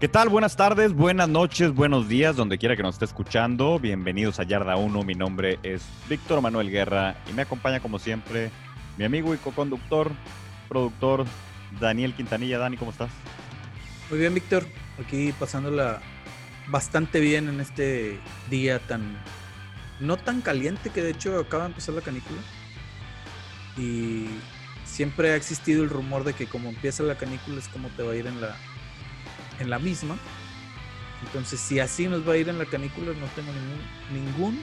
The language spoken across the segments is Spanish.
¿Qué tal? Buenas tardes, buenas noches, buenos días, donde quiera que nos esté escuchando. Bienvenidos a Yarda 1. Mi nombre es Víctor Manuel Guerra y me acompaña como siempre mi amigo y co-conductor, productor Daniel Quintanilla. Dani, ¿cómo estás? Muy bien, Víctor. Aquí pasándola bastante bien en este día tan no tan caliente que de hecho acaba de empezar la canícula. Y siempre ha existido el rumor de que como empieza la canícula es como te va a ir en la en la misma. Entonces, si así nos va a ir en la canícula, no tengo ningún, ningún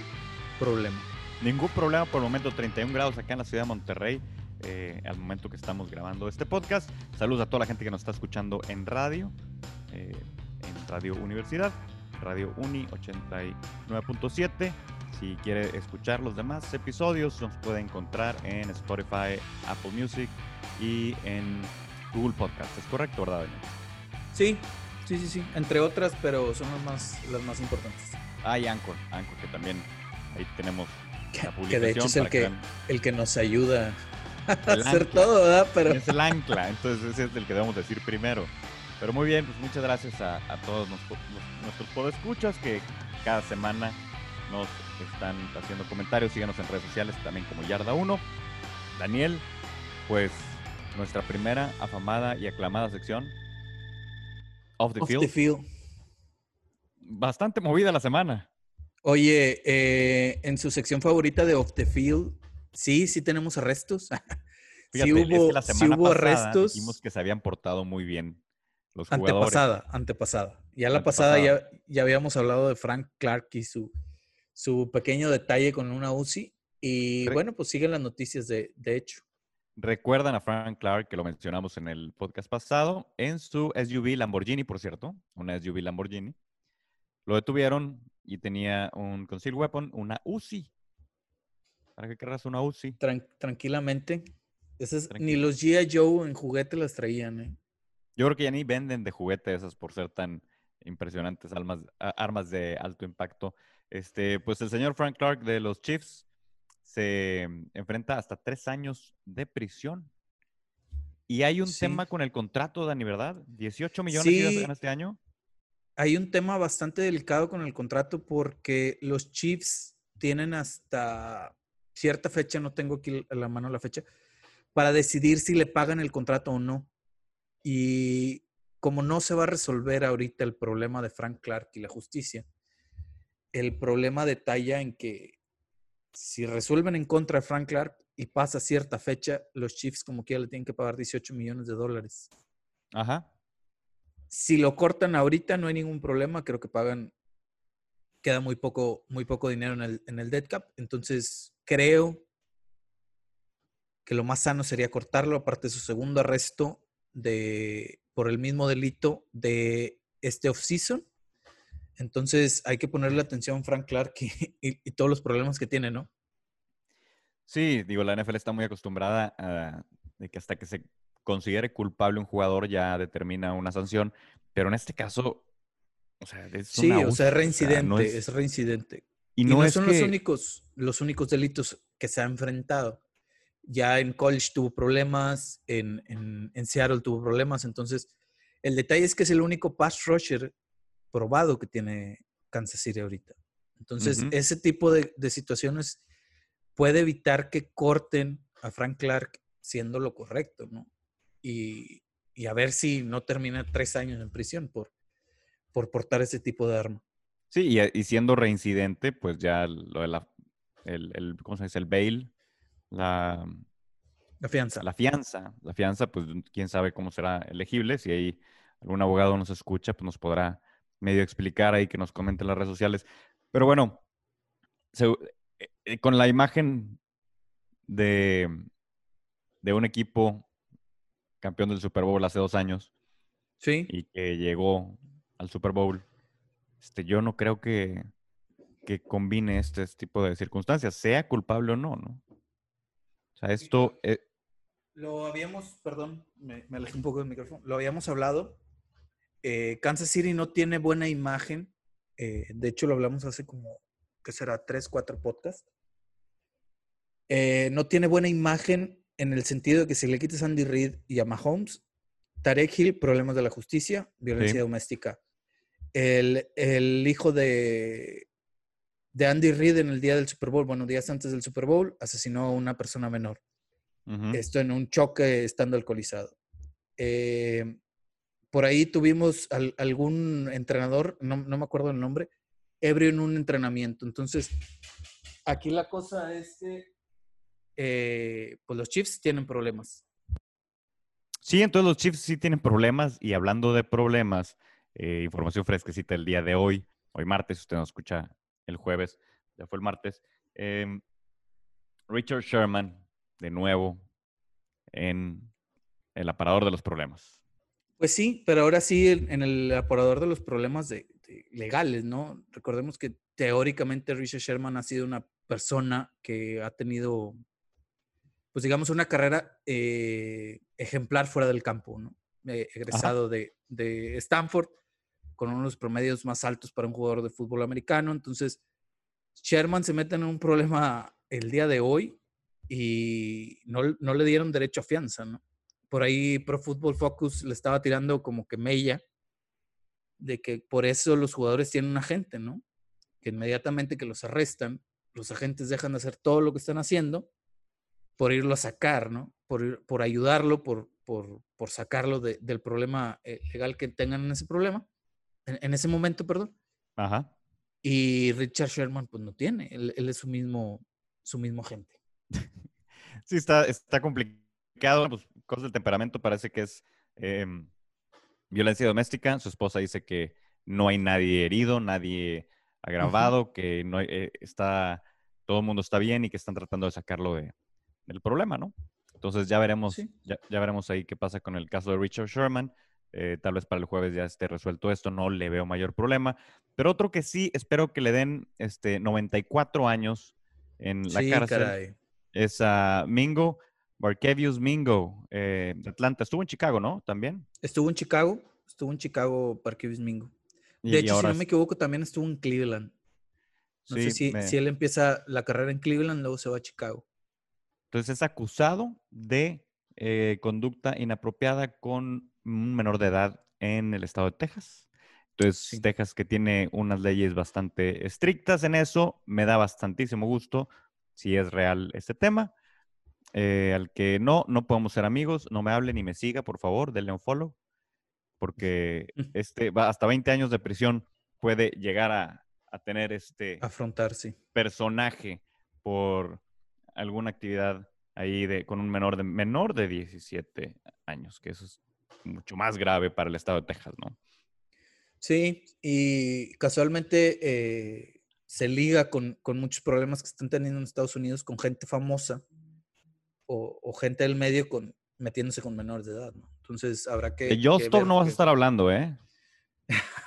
problema. Ningún problema por el momento, 31 grados acá en la ciudad de Monterrey, eh, al momento que estamos grabando este podcast. Saludos a toda la gente que nos está escuchando en radio, eh, en Radio Universidad, Radio Uni 89.7. Si quiere escuchar los demás episodios, nos puede encontrar en Spotify, Apple Music y en Google Podcast. ¿Es correcto, verdad, Sí, Sí, sí, sí. Entre otras, pero son las más, las más importantes. Ah, y Anchor, Anchor, que también ahí tenemos la publicación. Que de hecho es el que, el que nos ayuda a hacer todo, ¿verdad? Pero... Es el ancla, entonces ese es el que debemos decir primero. Pero muy bien, pues muchas gracias a, a todos nuestros, nuestros podescuchas que cada semana nos están haciendo comentarios. Síganos en redes sociales también como Yarda1. Daniel, pues nuestra primera afamada y aclamada sección, Off the, field. Bastante movida la semana. Oye, eh, en su sección favorita de Off the Field, sí, sí tenemos arrestos. sí hubo, la semana hubo arrestos. Dijimos que se habían portado muy bien los jugadores. Antepasada, antepasada. Ya la pasada ya, ya habíamos hablado de Frank Clark y su, su pequeño detalle con una UCI. Y bueno, pues siguen las noticias de, de hecho. Recuerdan a Frank Clark, que lo mencionamos en el podcast pasado, en su SUV Lamborghini, por cierto, una SUV Lamborghini. Lo detuvieron y tenía un conceal weapon, una Uzi. ¿Para qué querrás una Uzi? tranquilamente. ni los G.I. Joe en juguete las traían, ¿eh? Yo creo que ya ni venden de juguete esas por ser tan impresionantes armas, armas de alto impacto. Este, pues el señor Frank Clark de los Chiefs se enfrenta hasta tres años de prisión. Y hay un tema con el contrato, Dani, ¿verdad? 18 millones en este año. Hay un tema bastante delicado con el contrato porque los Chiefs tienen hasta cierta fecha, no tengo aquí a la mano la fecha, para decidir si le pagan el contrato o no. Y como no se va a resolver ahorita el problema de Frank Clark y la justicia, el problema detalla en que si resuelven en contra de Frank Clark y pasa cierta fecha, los Chiefs como quiera le tienen que pagar 18 millones de dólares. Ajá. Si lo cortan ahorita no hay ningún problema, creo que pagan, queda muy poco, muy poco dinero en el, en el dead cap, entonces creo que lo más sano sería cortarlo, aparte de su segundo arresto de, por el mismo delito de este off-season entonces hay que ponerle atención a Frank Clark y, todos los problemas que tiene, ¿no? Sí, digo, la NFL está muy acostumbrada a de que hasta que se considere culpable un jugador ya determina una sanción, pero en este caso, o sea, es Sí, o sea, es reincidente, es... reincidente. Y no, son los, únicos, los únicos delitos que se ha enfrentado. Ya en college tuvo problemas, en, en Seattle tuvo problemas, entonces el detalle es que es el único pass rusher probado que tiene Kansas City ahorita. Entonces, ese tipo de, situaciones puede evitar que corten a Frank Clark siendo lo correcto, ¿no? Y, a ver si no termina tres años en prisión por, por portar ese tipo de arma. Sí, y, siendo reincidente, pues ya lo de la, el, ¿cómo se dice? El bail, la... La fianza. La fianza. La fianza, pues quién sabe cómo será elegible. Si hay algún abogado nos escucha, pues nos podrá medio explicar ahí, que nos comenten las redes sociales. Pero bueno, eh, eh, con la imagen de, de un equipo campeón del Super Bowl hace dos años. Sí. Y que llegó al Super Bowl. Este, yo no creo que, que combine este, tipo de circunstancias, sea culpable o no, ¿no? O sea, esto... Eh lo habíamos, perdón, me, me alejé un poco del micrófono, lo habíamos hablado eh, Kansas City no tiene buena imagen. Eh, de hecho, lo hablamos hace como, ¿qué será? Tres, cuatro podcasts. Eh, no tiene buena imagen en el sentido de que si le quitas a Andy Reid y a Mahomes, Tarek Hill, problemas de la justicia, violencia doméstica el, el hijo de, de Andy Reid en el día del Super Bowl, bueno, días antes del Super Bowl, asesinó a una persona menor. Esto en un choque estando alcoholizado. Eh, por ahí tuvimos algún entrenador, no, me acuerdo el nombre, ebrio en un entrenamiento. Entonces, aquí la cosa es que eh, pues los Chiefs tienen problemas. Sí, entonces los Chiefs sí tienen problemas y hablando de problemas, eh, información fresquecita el día de hoy, hoy martes, usted nos escucha el jueves, ya fue el martes. Em, Richard Sherman, de nuevo, en el aparador de los problemas. Pues sí, pero ahora sí en el aparador de los problemas de, legales, ¿no? Recordemos que teóricamente Richard Sherman ha sido una persona que ha tenido pues digamos, una carrera eh, ejemplar fuera del campo, ¿no? Eh, egresado de, Stanford, con unos promedios más altos para un jugador de fútbol americano. Entonces, Sherman se mete en un problema el día de hoy y no, le dieron derecho a fianza, ¿no? Por ahí Pro Football Focus le estaba tirando como que mella de que por eso los jugadores tienen un agente, ¿no? Que inmediatamente que los arrestan, los agentes dejan de hacer todo lo que están haciendo por irlo a sacar, ¿no? Por, por ayudarlo, por, por, por sacarlo del problema eh, legal que tengan en ese problema, en, ese momento, perdón. Ajá. Y Richard Sherman, pues no tiene, él, es su mismo, su mismo agente. Sí, está, está complicado. Pues, cosas del temperamento parece que es em, violencia doméstica. Su esposa dice que no hay nadie herido, nadie agravado, que no eh, está, todo el mundo está bien y que están tratando de sacarlo de, el problema, ¿no? Entonces ya veremos, ya, veremos ahí qué pasa con el caso de Richard Sherman. Eh, tal vez para el jueves ya esté resuelto esto, no le veo mayor problema. Pero otro que sí espero que le den este 94 años en la cárcel es a Mingo, Barkevius Mingo, eh, de Atlanta. Estuvo en Chicago, ¿no? También. Estuvo en Chicago, estuvo en Chicago Barkevius Mingo. De hecho, si no me equivoco, también estuvo en Cleveland. No sé si, si él empieza la carrera en Cleveland, luego se va a Chicago. Entonces es acusado de eh, conducta inapropiada con un menor de edad en el estado de Texas. Entonces, Texas que tiene unas leyes bastante estrictas en eso, me da bastantísimo gusto si es real este tema. Eh, al que no, no podemos ser amigos, no me hable ni me siga, por favor, denle un follow, porque este va hasta 20 años de prisión puede llegar a, a tener este afrontar, sí. personaje por alguna actividad ahí de, con un menor de, menor de 17 años, que eso es mucho más grave para el estado de Texas, ¿no? Sí, y casualmente eh, se liga con, muchos problemas que están teniendo en Estados Unidos con gente famosa o, gente del medio con, metiéndose con menores de edad, ¿no? Entonces habrá que... De Jostop no vas a estar hablando, ¿eh?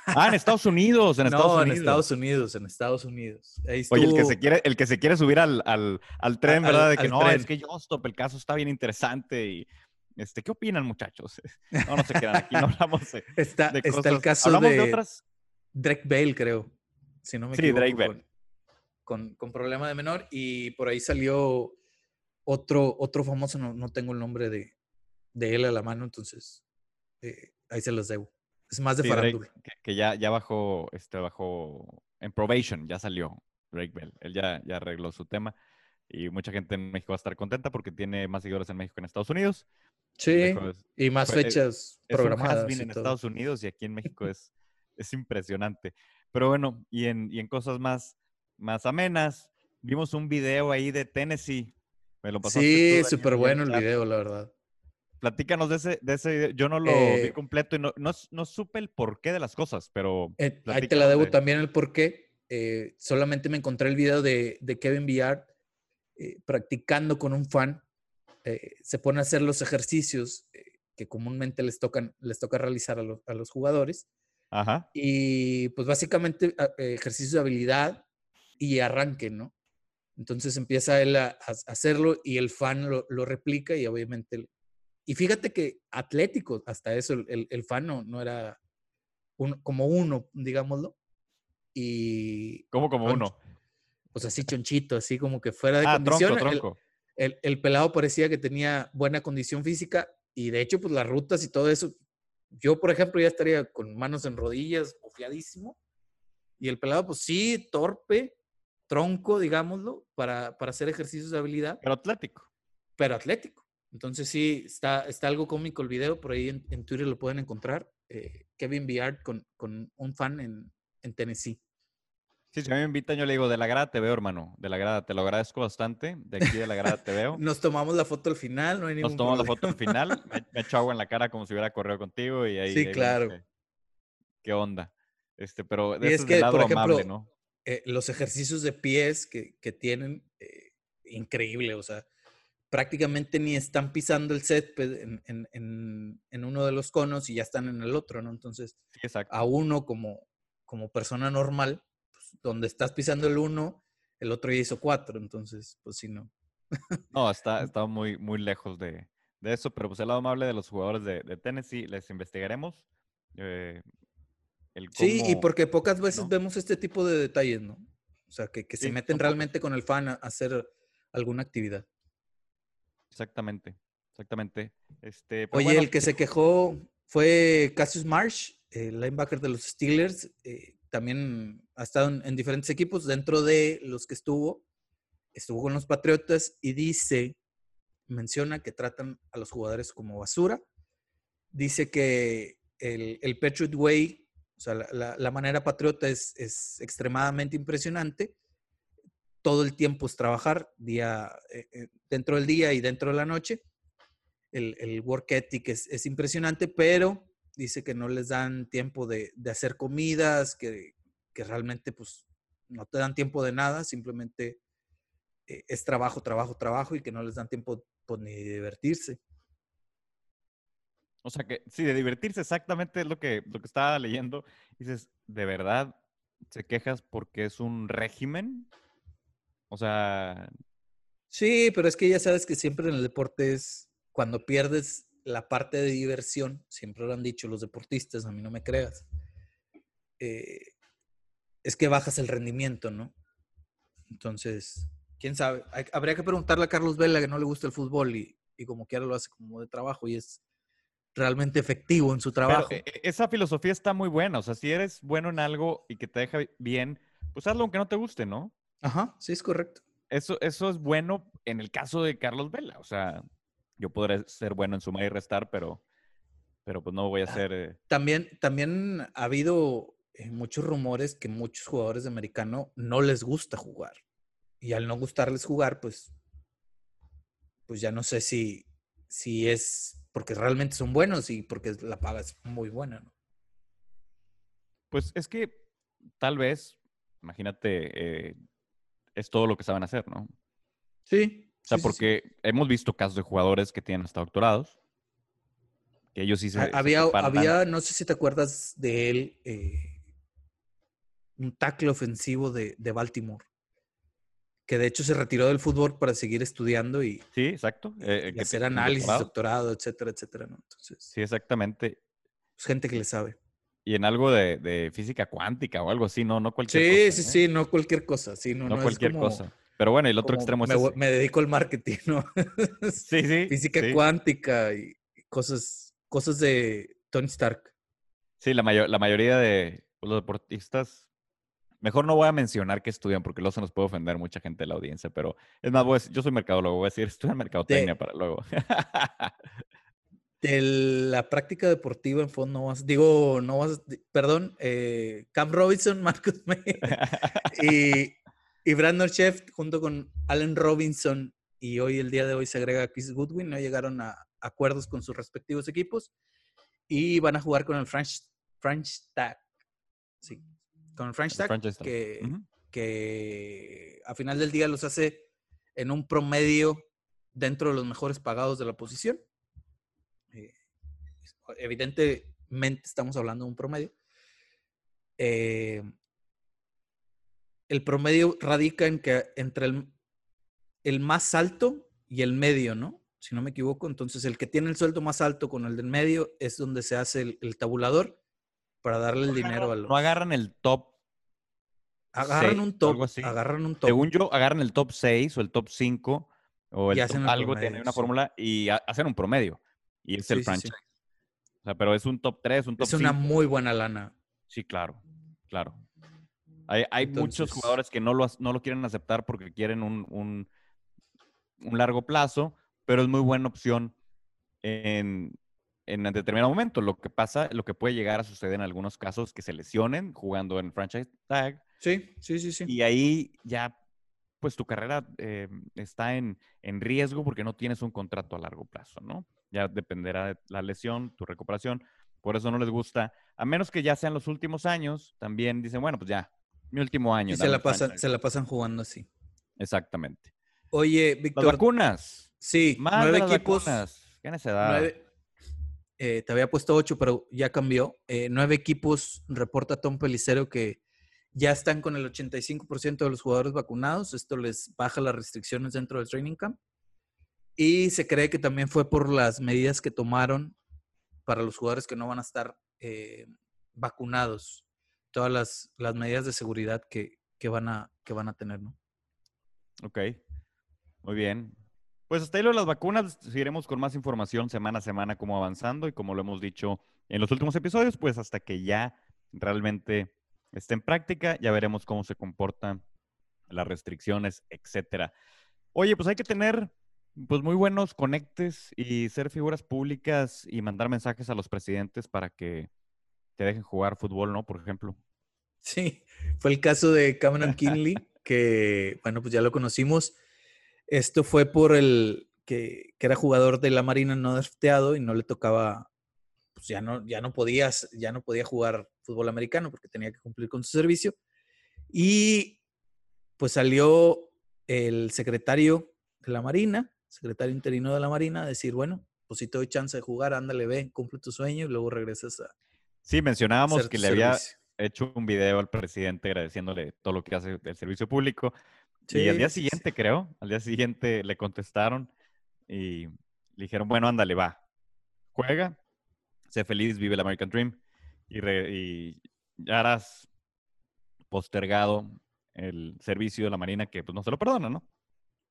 Ah, en Estados Unidos, en Estados no, Unidos. en Estados Unidos, en Estados Unidos. Oye, el que se quiere, el que se quiere subir al, al, al tren, ¿verdad? De que no, es que yo stop, el caso está bien interesante y este, ¿qué opinan, muchachos? No, no se quedan aquí, no hablamos de, está, Está el caso ¿Hablamos de, otras? Drake Bale, creo. Si no me sí, Drake Bale. Con, con, problema de menor y por ahí salió otro, otro famoso, no, no tengo el nombre de, de él a la mano, entonces eh, ahí se los debo. Es más de farándula. que, ya, ya bajó, este, bajó en probation, ya salió Drake Bell. Él ya, ya arregló su tema. Y mucha gente en México va a estar contenta porque tiene más seguidores en México que en Estados Unidos. Sí, y más fechas programadas. Es en Estados Unidos y aquí en México es, es impresionante. Pero bueno, y en, y en cosas más, más amenas, vimos un video ahí de Tennessee. Me lo pasaste sí, súper bueno el video, la verdad. Platícanos de ese, de ese yo no lo vi eh, completo y no, no, supe el porqué de las cosas, pero... Eh, ahí te la debo también el porqué. Eh, solamente me encontré el video de, de Kevin Villar practicando con un fan. se pone a hacer los ejercicios que comúnmente les, tocan, les toca realizar a, a los jugadores. Ajá. Y pues básicamente ejercicios de habilidad y arranque, ¿no? Entonces empieza él a, hacerlo y el fan lo, lo replica y obviamente y fíjate que Atlético, hasta eso, el, el fan no, era como uno, digámoslo. Y. ¿Cómo como uno? Pues así chonchito, así como que fuera de ah, condición. Tronco, tronco. El, pelado parecía que tenía buena condición física y de hecho, pues las rutas y todo eso, Yo, por ejemplo, ya estaría con manos en rodillas, ofiadísimo. Y el pelado, pues sí, torpe, tronco, digámoslo, para, para hacer ejercicios de habilidad. Pero atlético. Pero atlético. Entonces sí, está, está algo cómico el video, por ahí en, Twitter lo pueden encontrar. Eh, Kevin Biard con, con, un fan en, en Tennessee. Sí, si a mí me invitan, yo le digo, de la grada te veo, hermano. De la grada, te lo agradezco bastante. De aquí de la grada te veo. Nos tomamos la foto al final, no hay ningún Nos tomamos la foto al final. Me, echo agua en la cara como si hubiera corrido contigo y ahí. Sí, claro. Qué, onda. Este, pero de es que, lado por ejemplo, amable, ¿no? Eh, los ejercicios de pies que, que tienen, eh, increíble, o sea, prácticamente ni están pisando el set en, en, en, uno de los conos y ya están en el otro, ¿no? Entonces, a uno como, como persona normal, pues, donde estás pisando el uno, el otro ya hizo cuatro, entonces, pues sí, no. no, está, está muy, muy lejos de, de, eso, pero pues el lado amable de los jugadores de, de Tennessee, les investigaremos. Eh, sí, y porque pocas veces vemos este tipo de detalles, ¿no? O sea, que, que se meten realmente con el fan a hacer alguna actividad. Exactamente, exactamente. Este, Oye, el que se quejó fue Cassius Marsh, el linebacker de los Steelers. Eh, también ha estado en, diferentes equipos. Dentro de los que estuvo, estuvo con los Patriotas y dice, menciona que tratan a los jugadores como basura. Dice que el, el Patriot Way, o sea, la, manera patriota es, es extremadamente impresionante todo el tiempo es trabajar día, eh, eh, dentro del día y dentro de la noche. El, work ethic es, impresionante, pero dice que no les dan tiempo de, hacer comidas, que, realmente pues no te dan tiempo de nada, simplemente eh, es trabajo, trabajo, trabajo y que no les dan tiempo pues, ni de divertirse. O sea que sí, de divertirse exactamente es lo que, lo que estaba leyendo. Dices, ¿de verdad se quejas porque es un régimen? O sea... Sí, pero es que ya sabes que siempre en el deporte es cuando pierdes la parte de diversión, siempre lo han dicho los deportistas, a mí no me creas, eh, es que bajas el rendimiento, ¿no? Entonces, quién sabe, habría que preguntarle a Carlos Vela que no le gusta el fútbol y, y como quiera lo hace como de trabajo y es realmente efectivo en su trabajo. E, e, esa filosofía está muy buena, o sea, si eres bueno en algo y que te deja bien, pues hazlo aunque no te guste, ¿no? Ajá, sí, es correcto. Eso, eso es bueno en el caso de Carlos Vela. O sea, yo podré ser bueno en sumar y restar, pero, pero pues no voy a ah, ser. Eh también, también ha habido eh, muchos rumores que muchos jugadores de americano no les gusta jugar. Y al no gustarles jugar, pues, pues ya no sé si, si es porque realmente son buenos y porque la paga es muy buena, ¿no? Pues es que tal vez, imagínate, eh, es todo lo que saben hacer, ¿no? Sí. O sea, porque hemos visto casos de jugadores que tienen hasta doctorados, que ellos sí se... Había, había no sé si te acuerdas de él, eh, un tackle ofensivo de, Baltimore, que de hecho se retiró del fútbol para seguir estudiando y, sí, exacto. Eh, hacer análisis, doctorado. etcétera, etcétera, ¿no? Entonces, sí, exactamente. Es gente que le sabe. Y en algo de, física cuántica o algo así, no, no cualquier cosa. Sí, sí, ¿eh? sí, no cualquier cosa. Sí, no, no, cualquier cosa. Pero bueno, el otro extremo me, es. Me dedico al marketing, ¿no? sí, sí. Física cuántica y cosas, cosas de Tony Stark. Sí, la, mayor, la mayoría de los deportistas. Mejor no voy a mencionar que estudian porque luego se nos puede ofender mucha gente de la audiencia, pero es más, yo soy mercadólogo, voy a decir, estudian mercadotecnia para luego. de la práctica deportiva en fondo, no vas, digo, no vas, perdón, eh, Cam Robinson, Marcus May y, y Brandon Chef junto con Allen Robinson y hoy, el día de hoy, se agrega Chris Goodwin, no llegaron a acuerdos con sus respectivos equipos y van a jugar con el French, French Tag. Sí, con el French Tag, que, que a final del día los hace en un promedio dentro de los mejores pagados de la posición evidentemente estamos hablando de un promedio. Eh, el promedio radica en que entre el, el, más alto y el medio, ¿no? Si no me equivoco, entonces el que tiene el sueldo más alto con el del medio es donde se hace el, tabulador para darle el dinero a los... No agarran el top. Agarran un top. Agarran un top. Según yo, agarran el top 6 o el top 5 o el top algo, tiene una fórmula y hacen un promedio. Y es el franchise. O sea, pero es un top 3, un top Es una muy buena lana. Sí, claro, claro. Hay, muchos jugadores que no lo, no lo quieren aceptar porque quieren un, un, un largo plazo, pero es muy buena opción en, en determinado momento. Lo que pasa, lo que puede llegar a suceder en algunos casos que se lesionen jugando en franchise tag. Sí, sí, sí, sí. Y ahí ya, pues tu carrera eh, está en, en, riesgo porque no tienes un contrato a largo plazo, ¿no? Ya dependerá de la lesión, tu recuperación. Por eso no les gusta, a menos que ya sean los últimos años, también dicen, bueno, pues ya, mi último año. se la, pasan, se la pasan jugando así. Exactamente. Oye, Víctor. Las vacunas. Sí, Más nueve equipos. ¿Qué necesidad? Eh, te había puesto ocho, pero ya cambió. Eh, nueve equipos, reporta Tom Pelicero que ya están con el 85% de los jugadores vacunados. Esto les baja las restricciones dentro del training camp. Y se cree que también fue por las medidas que tomaron para los jugadores que no van a estar eh, vacunados. Todas las, las, medidas de seguridad que, que, van a, que van a tener, ¿no? Ok. Muy bien. Pues hasta ahí lo de las vacunas, seguiremos con más información semana a semana cómo avanzando y como lo hemos dicho en los últimos episodios, pues hasta que ya realmente esté en práctica, ya veremos cómo se comportan las restricciones, etcétera. Oye, pues hay que tener pues muy buenos conectes y ser figuras públicas y mandar mensajes a los presidentes para que te dejen jugar fútbol, ¿no? Por ejemplo. Sí, fue el caso de Cameron Kinley, que bueno, pues ya lo conocimos esto fue por el que, era jugador de la Marina no drafteado y no le tocaba, pues ya no, ya no podías, ya no podía jugar fútbol americano porque tenía que cumplir con su servicio. Y pues salió el secretario de la Marina, secretario interino de la Marina, a decir, bueno, pues si te doy chance de jugar, ándale, ve, cumple tu sueño y luego regresas a... Sí, mencionábamos que le había hecho un video al presidente agradeciéndole todo lo que hace del servicio público y al día siguiente, creo, al día siguiente le contestaron y le dijeron, bueno, ándale, va, juega, sé feliz, vive el American Dream y, ya harás postergado el servicio de la Marina que pues no se lo perdona, ¿no?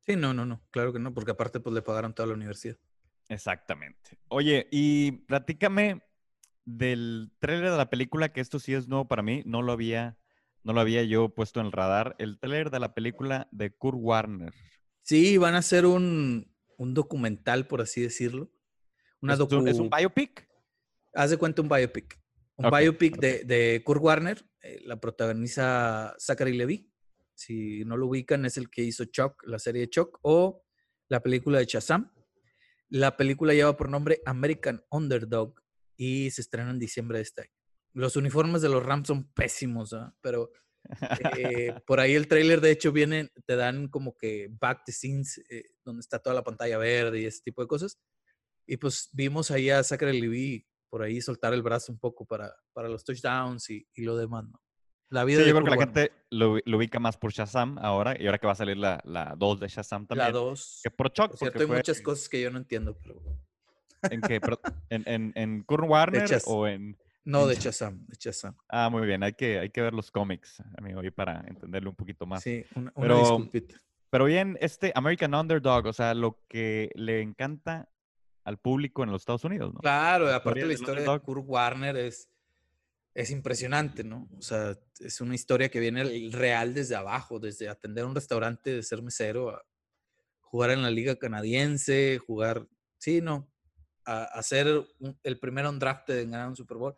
Sí, no, no, no, claro que no, porque aparte pues le pagaron toda la universidad. Exactamente. Oye, y platícame del trailer de la película, que esto sí es nuevo para mí, no lo había no lo había yo puesto en el radar. El trailer de la película de Kurt Warner. Sí, van a hacer un, documental, por así decirlo. Una ¿Es, un, biopic? Haz de cuenta un biopic. Un biopic de, de, Kurt Warner. Eh, la protagoniza Zachary Levy. Si no lo ubican, es el que hizo Chuck, la serie de Chuck, o la película de Shazam. La película lleva por nombre American Underdog y se estrena en diciembre de este año. Los uniformes de los Rams son pésimos, ¿ah? pero eh, por ahí el trailer de hecho viene, te dan como que back the scenes, eh, donde está toda la pantalla verde y ese tipo de cosas. Y pues vimos ahí a Zachary Levy por ahí soltar el brazo un poco para, para los touchdowns y, y lo demás, ¿no? La vida sí, yo creo que la gente lo, ubica más por Shazam ahora, y ahora que va a salir la 2 de Shazam también. La 2. Que por Chuck. cierto, hay muchas cosas que yo no entiendo, pero... ¿En qué? ¿En, en, en Kurt Warner o en...? No, de Shazam, de Shazam. Ah, muy bien. Hay que, hay que ver los cómics, amigo, y para entenderlo un poquito más. Sí, una, pero, Pero bien, este American Underdog, o sea, lo que le encanta al público en los Estados Unidos, ¿no? Claro, aparte la historia de Kurt Warner es, es impresionante, ¿no? O sea, es una historia que viene real desde abajo, desde atender un restaurante, de ser mesero, a jugar en la liga canadiense, jugar, sí, no, a, hacer el primer on draft de ganar un Super Bowl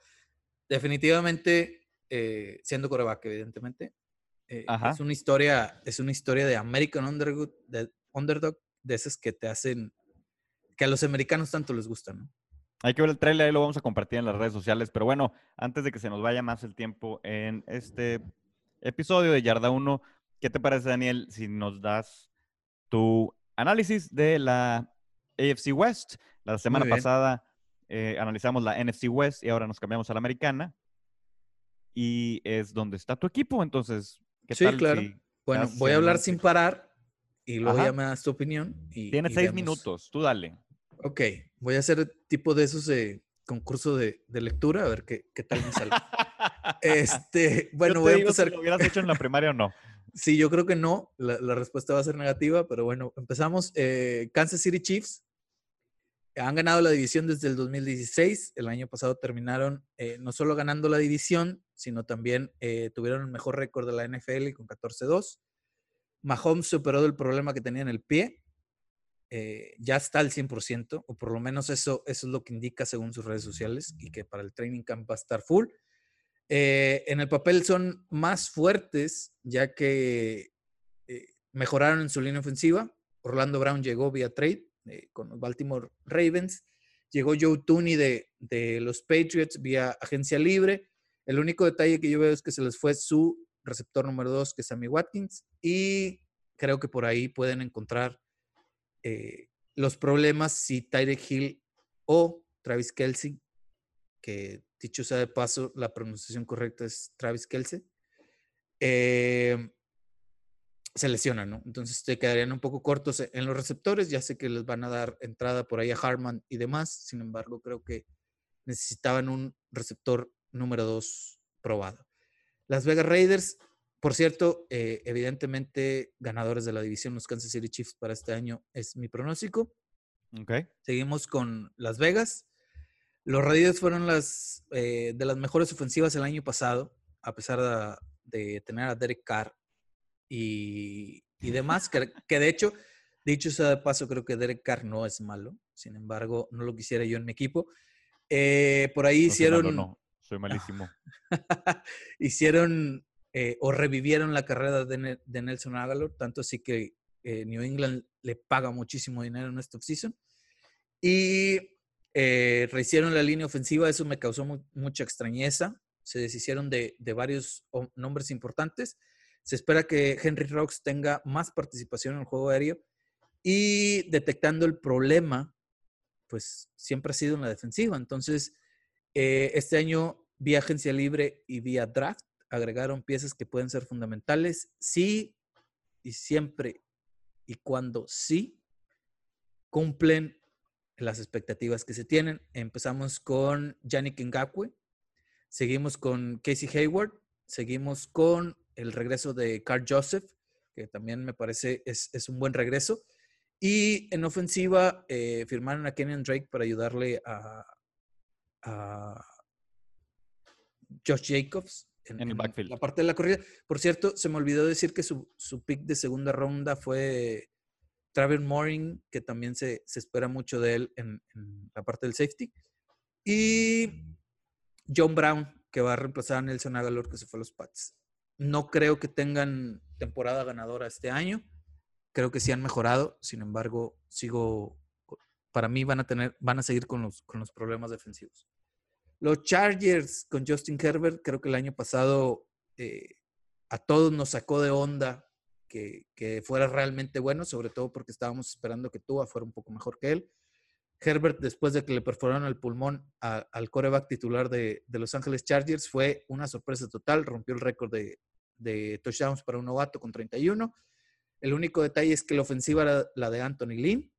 definitivamente, eh, siendo coreback, evidentemente, eh, es una historia, es una historia de American Underdog, de, underdog, de esas que te hacen, que a los americanos tanto les gustan, ¿no? Hay que ver el trailer, ahí lo vamos a compartir en las redes sociales. Pero bueno, antes de que se nos vaya más el tiempo en este episodio de Yarda 1, ¿qué te parece, Daniel, si nos das tu análisis de la AFC West? La semana pasada eh, analizamos la NFC West y ahora nos cambiamos a la americana. Y es donde está tu equipo, entonces, ¿qué sí, claro. bueno, voy a hablar sin parar y luego ya me das tu opinión. Y, Tienes seis minutos, tú dale. Ok, voy a hacer tipo de esos de concurso de, lectura, a ver qué, qué tal me sale. este, bueno, voy a empezar. Si ¿Lo hubieras hecho en la primaria o no? Sí, yo creo que no. La, respuesta va a ser negativa, pero bueno, empezamos. Eh, Kansas City Chiefs han ganado la división desde el 2016. El año pasado terminaron eh, no solo ganando la división, sino también eh, tuvieron el mejor récord de la NFL con 14-2. Mahomes superó el problema que tenía en el pie. Eh, ya está al 100%, o por lo menos eso, eso es lo que indica según sus redes sociales, y que para el training camp va a estar full. en el papel son más fuertes, ya que mejoraron en su línea ofensiva. Orlando Brown llegó vía trade eh, con los Baltimore Ravens. Llegó Joe Tooney de, de, los Patriots vía agencia libre. El único detalle que yo veo es que se les fue su receptor número dos, que es Sammy Watkins. Y creo que por ahí pueden encontrar eh, los problemas si Tyreek Hill o Travis Kelsey, que dicho sea de paso, la pronunciación correcta es Travis Kelsey, eh, se lesionan, ¿no? Entonces te quedarían un poco cortos en los receptores. Ya sé que les van a dar entrada por ahí a Harman y demás. Sin embargo, creo que necesitaban un receptor número dos probado. Las Vegas Raiders, por cierto, eh, evidentemente ganadores de la división, los Kansas City Chiefs para este año es mi pronóstico. Okay. Seguimos con Las Vegas. Los Raiders fueron las eh, de las mejores ofensivas el año pasado, a pesar de, de tener a Derek Carr y, demás, que, de hecho, dicho sea de paso, creo que Derek Carr no es malo, sin embargo, no lo quisiera yo en mi equipo. Eh, por ahí hicieron... no, soy malísimo. hicieron eh, o revivieron la carrera de, Nelson Aguilar, tanto así que eh, New England le paga muchísimo dinero en esta offseason. Y rehicieron la línea ofensiva, eso me causó mucha extrañeza. Se deshicieron de, de varios nombres importantes se espera que Henry Rocks tenga más participación en el juego aéreo y detectando el problema, pues siempre ha sido en la defensiva. Entonces, eh, este año, vía agencia libre y vía draft, agregaron piezas que pueden ser fundamentales. Sí y siempre y cuando sí cumplen las expectativas que se tienen. Empezamos con Yannick Ngakwe, seguimos con Casey Hayward, seguimos con el regreso de Carl Joseph, que también me parece es, un buen regreso. Y en ofensiva eh, firmaron a Kenyon Drake para ayudarle a, Josh Jacobs en, el backfield. la parte de la corrida. Por cierto, se me olvidó decir que su, pick de segunda ronda fue Travis Mooring, que también se, espera mucho de él en, en, la parte del safety. Y John Brown, que va a reemplazar a Nelson Agalor, que se fue a los Pats. No creo que tengan temporada ganadora este año. Creo que sí han mejorado. Sin embargo, sigo. Para mí van a tener, van a seguir con los, con los problemas defensivos. Los Chargers con Justin Herbert, creo que el año pasado eh, a todos nos sacó de onda que, que, fuera realmente bueno, sobre todo porque estábamos esperando que Tua fuera un poco mejor que él. Herbert, después de que le perforaron el pulmón al coreback titular de, de, Los Ángeles Chargers, fue una sorpresa total, rompió el récord de, de touchdowns para un novato con 31. El único detalle es que la ofensiva era la de Anthony Lynn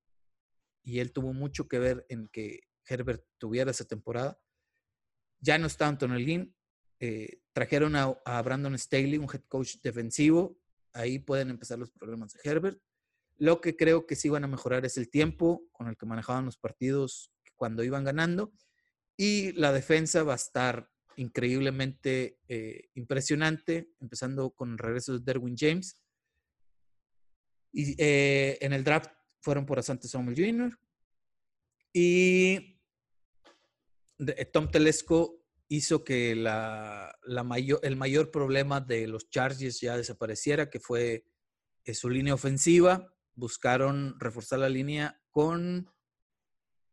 y él tuvo mucho que ver en que Herbert tuviera esa temporada. Ya no está Anthony Lynn. Eh, trajeron a, Brandon Staley, un head coach defensivo. Ahí pueden empezar los problemas de Herbert. Lo que creo que sí van a mejorar es el tiempo con el que manejaban los partidos cuando iban ganando. Y la defensa va a estar increíblemente eh, impresionante, empezando con el regreso de Derwin James. Y eh, en el draft fueron por Asante Samuel Jr. Y Tom Telesco hizo que el mayor problema de los Chargers ya desapareciera, que fue su línea ofensiva. Buscaron reforzar la línea con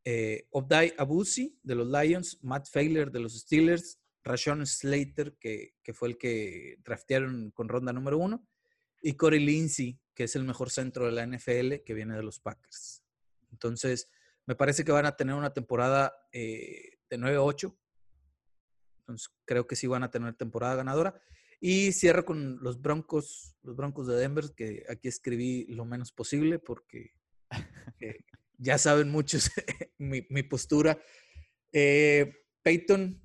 eh, Obdai Abusi de los Lions, Matt Failer de los Steelers, Rashon Slater, que, fue el que draftearon con ronda número uno, y Corey Lindsey, que es el mejor centro de la NFL, que viene de los Packers. Entonces, me parece que van a tener una temporada eh, de 9-8. Entonces, creo que sí van a tener temporada ganadora. Y cierro con los Broncos, los Broncos de Denver, que aquí escribí lo menos posible porque eh, ya saben muchos mi, postura. Eh, Peyton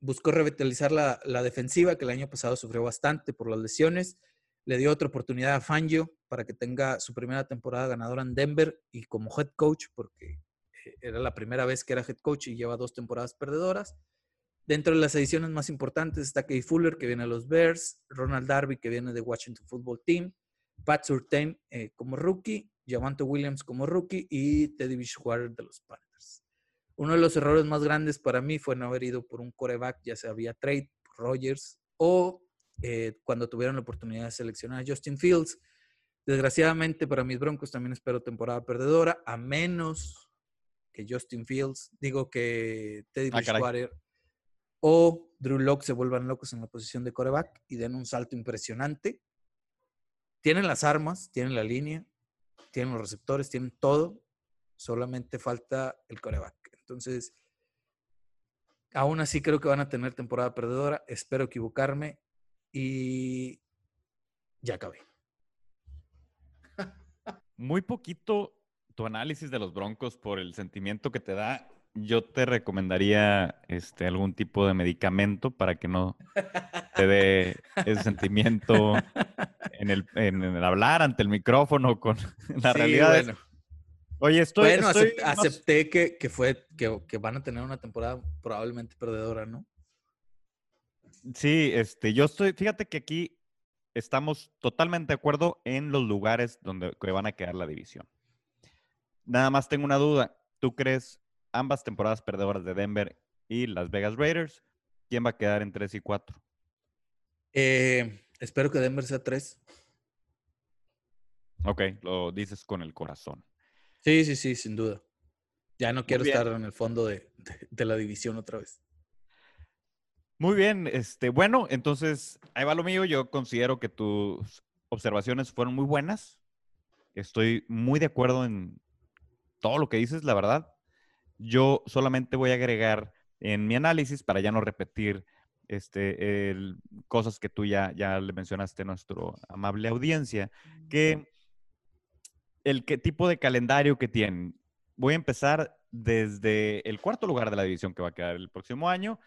buscó revitalizar la, defensiva, que el año pasado sufrió bastante por las lesiones. Le dio otra oportunidad a Fangio para que tenga su primera temporada ganadora en Denver y como head coach, porque era la primera vez que era head coach y lleva dos temporadas perdedoras. Dentro de las ediciones más importantes está Kay Fuller, que viene de los Bears, Ronald Darby, que viene de Washington Football Team, Pat Surtain eh, como rookie, Javante Williams como rookie y Teddy Bridgewater de los Panthers. Uno de los errores más grandes para mí fue no haber ido por un coreback, ya sea vía trade, Rogers, o eh, cuando tuvieron la oportunidad de seleccionar a Justin Fields. Desgraciadamente para mis Broncos también espero temporada perdedora, a menos que Justin Fields, digo que Teddy ah, Bridgewater o Drew Locke se vuelvan locos en la posición de coreback y den un salto impresionante. Tienen las armas, tienen la línea, tienen los receptores, tienen todo, solamente falta el coreback. Entonces, aún así creo que van a tener temporada perdedora, espero equivocarme y ya acabé. Muy poquito tu análisis de los Broncos por el sentimiento que te da yo te recomendaría este, algún tipo de medicamento para que no te dé ese sentimiento en el, hablar ante el micrófono con la realidad. Oye, estoy. Bueno, acepté que, fue, que, van a tener una temporada probablemente perdedora, ¿no? Sí, este, yo estoy, fíjate que aquí estamos totalmente de acuerdo en los lugares donde van a quedar la división. Nada más tengo una duda. ¿Tú crees ambas temporadas perdedoras de Denver y Las Vegas Raiders. ¿Quién va a quedar en 3 y 4? Eh, espero que Denver sea 3. Ok, lo dices con el corazón. Sí, sí, sí, sin duda. Ya no quiero estar en el fondo de, la división otra vez. Muy bien, este, bueno, entonces ahí va lo mío. Yo considero que tus observaciones fueron muy buenas. Estoy muy de acuerdo en todo lo que dices, la verdad. Yo solamente voy a agregar en mi análisis para ya no repetir este, cosas que tú ya, ya le mencionaste a nuestra amable audiencia, que el qué tipo de calendario que tienen. Voy a empezar desde el cuarto lugar de la división que va a quedar el próximo año.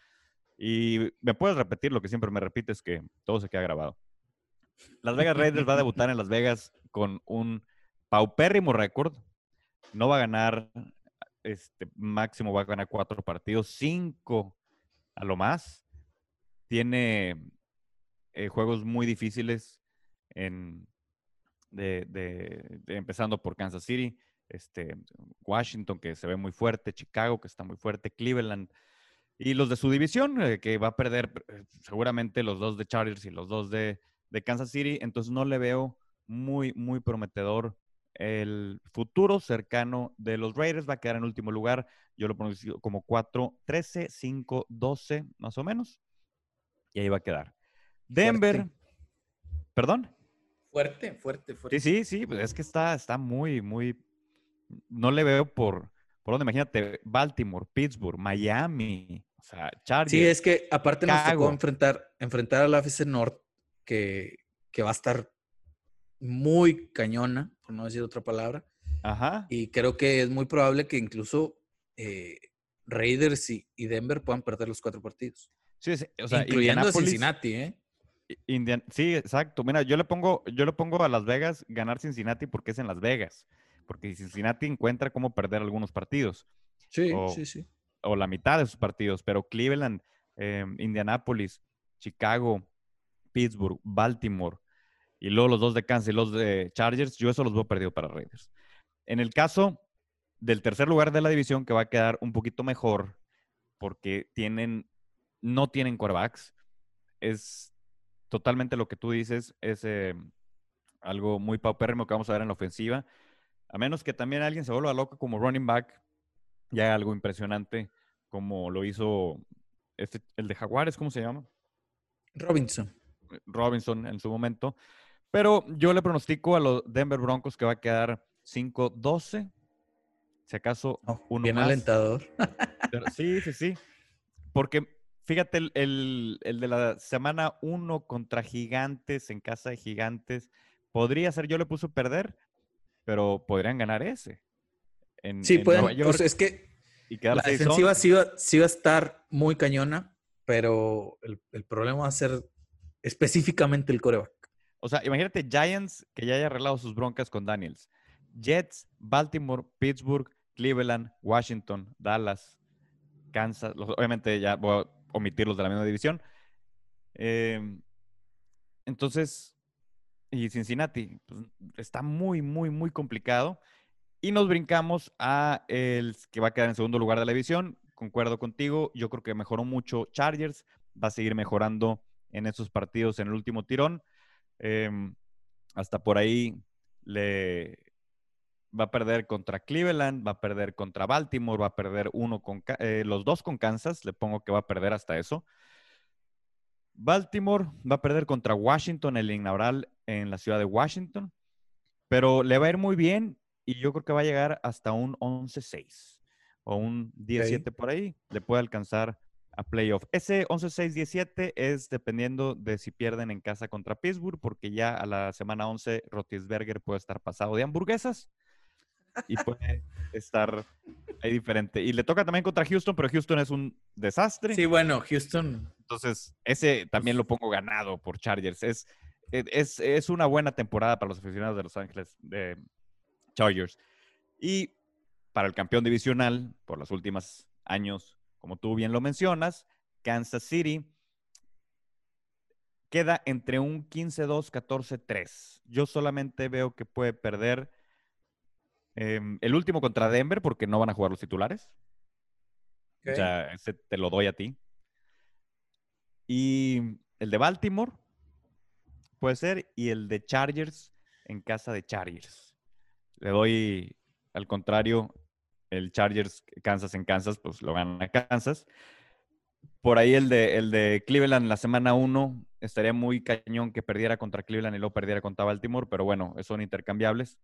Y me puedes repetir lo que siempre me repites, que todo se queda grabado. Las Vegas Raiders va a debutar en Las Vegas con un paupérrimo récord. No va a ganar este, máximo va a ganar cuatro partidos, cinco a lo más. Tiene eh, juegos muy difíciles en, de, empezando por Kansas City, este, Washington, que se ve muy fuerte, Chicago, que está muy fuerte, Cleveland. Y los de su división, eh, que va a perder eh, seguramente los dos de Chargers y los dos de, de Kansas City. Entonces no le veo muy, muy prometedor el futuro cercano de los Raiders va a quedar en último lugar. Yo lo pronuncio como 4, 13, 5, 12, más o menos. Y ahí va a quedar. Denver. ¿Perdón? Fuerte, fuerte, fuerte. Sí, sí, sí. Pues es que está, está muy, muy. No le veo por. ¿Por dónde? Imagínate, Baltimore, Pittsburgh, Miami, o sea, Chargers. Sí, es que aparte nos tocó enfrentar, enfrentar a la FC North, que, que va a estar muy cañona, por no decir otra palabra. Ajá. Y creo que es muy probable que incluso eh, Raiders y, Denver puedan perder los cuatro partidos. Sí, o sea, incluyendo a Cincinnati, ¿eh? sí, exacto. Mira, yo le pongo, yo le pongo a Las Vegas ganar Cincinnati porque es en Las Vegas. Porque Cincinnati encuentra cómo perder algunos partidos. Sí, sí, sí. O la mitad de sus partidos. Pero Cleveland, eh, Indianapolis, Chicago, Pittsburgh, Baltimore, y luego los dos de Kansas y los de Chargers, yo eso los veo perdido para Raiders. En el caso del tercer lugar de la división, que va a quedar un poquito mejor, porque tienen, no tienen quarterbacks, es totalmente lo que tú dices, es eh, algo muy paupérrimo que vamos a ver en la ofensiva. A menos que también alguien se vuelva loco como running back, ya algo impresionante, como lo hizo este, el de Jaguares, ¿cómo se llama? Robinson. Robinson en su momento. Pero yo le pronostico a los Denver Broncos que va a quedar 5-12. Si acaso oh, uno bien alentador. sí, sí, sí. Porque fíjate, el, de la semana 1 contra Gigantes, en casa de Gigantes, podría ser, yo le puse perder, pero podrían ganar ese. sí, pueden. es que la defensiva sí va, a estar muy cañona, pero el, el problema va a ser específicamente el coreback. O sea, imagínate Giants que ya haya arreglado sus broncas con Daniels. Jets, Baltimore, Pittsburgh, Cleveland, Washington, Dallas, Kansas. obviamente ya voy a omitirlos de la misma división. Em, entonces, y Cincinnati, pues, está muy, muy, muy complicado. Y nos brincamos a el que va a quedar en segundo lugar de la división. Concuerdo contigo, yo creo que mejoró mucho Chargers, va a seguir mejorando en esos partidos en el último tirón. Em, hasta por ahí le va a perder contra Cleveland, va a perder contra Baltimore, va a perder uno con eh, los dos con Kansas, le pongo que va a perder hasta eso. Baltimore va a perder contra Washington el inaugural en la ciudad de Washington, pero le va a ir muy bien y yo creo que va a llegar hasta un 11-6 o un 17 por ahí. Le puede alcanzar a playoff. Ese 11-6-17 es dependiendo de si pierden en casa contra Pittsburgh, porque ya a la semana 11 Rotisberger puede estar pasado de hamburguesas y puede estar ahí diferente. Y le toca también contra Houston, pero Houston es un desastre. Sí, bueno, Houston. Entonces, ese también lo pongo ganado por Chargers. Es, es, es una buena temporada para los aficionados de Los Ángeles de Chargers. Y para el campeón divisional, por los últimos años, como tú bien lo mencionas, Kansas City queda entre un 15-2, 14-3. Yo solamente veo que puede perder Em, el último contra Denver, porque no van a jugar los titulares. O sea, ese te lo doy a ti. Y el de Baltimore, puede ser, y el de Chargers en casa de Chargers. Le doy, al contrario, el Chargers Kansas en Kansas, pues lo gana Kansas. Por ahí el de, el de Cleveland la semana 1 estaría muy cañón que perdiera contra Cleveland y luego perdiera contra Baltimore, pero bueno, son intercambiables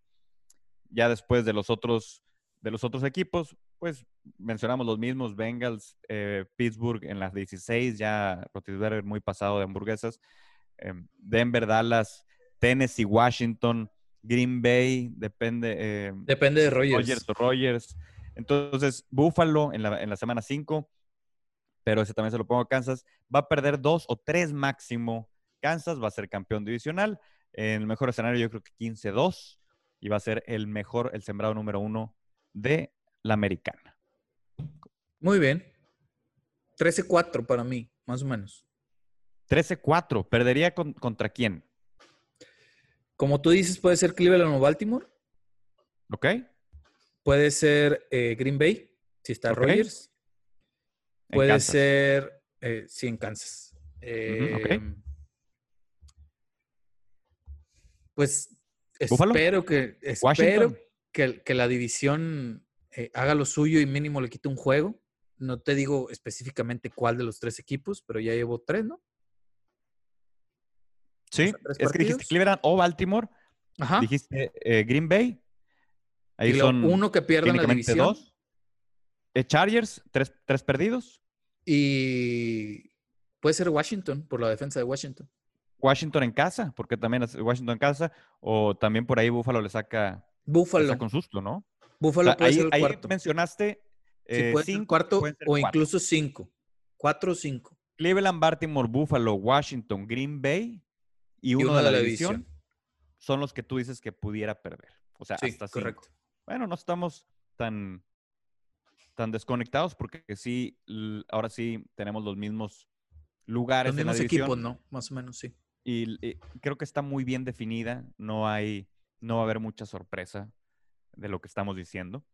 ya después de los otros, de los otros equipos, pues mencionamos los mismos, Bengals, eh, Pittsburgh en las 16, ya Rotisberger muy pasado de hamburguesas, em, Denver, Dallas, Tennessee, Washington, Green Bay, depende. Em, depende de Rogers. Rogers, Entonces, Buffalo en la, en la semana 5, pero ese también se lo pongo a Kansas, va a perder dos o tres máximo. Kansas va a ser campeón divisional. En el mejor escenario, yo creo que 15-2 y va a ser el mejor, el sembrado número uno de la americana. Muy bien. 13-4 para mí, más o menos. 13-4. ¿Perdería contra quién? Como tú dices, puede ser Cleveland o Baltimore. Ok. Puede ser eh, Green Bay, si está Rogers. Puede ser, eh, sí, en Kansas. Em, pues Espero que, espero que, que, la división eh, haga lo suyo y mínimo le quite un juego. No te digo específicamente cuál de los tres equipos, pero ya llevo tres, ¿no? Sí, es que dijiste Cleveland o Baltimore. Ajá. Dijiste eh, Green Bay. Ahí son uno que pierde la división. Dos. Eh, Chargers, tres, tres perdidos. Y puede ser Washington, por la defensa de Washington. Washington en casa, porque también es Washington en casa, o también por ahí Buffalo le saca, Buffalo. con susto, ¿no? Buffalo puede ahí, ser el cuarto. mencionaste eh, cuarto o incluso cinco. Cuatro o cinco. Cleveland, Baltimore, Buffalo, Washington, Green Bay y uno, de, la, división, son los que tú dices que pudiera perder. O sea, hasta correcto. Bueno, no estamos tan, tan desconectados porque sí, ahora sí tenemos los mismos lugares los mismos equipos, ¿no? Más o menos, sí. Y, creo que está muy bien definida. No hay, no va a haber mucha sorpresa de lo que estamos diciendo.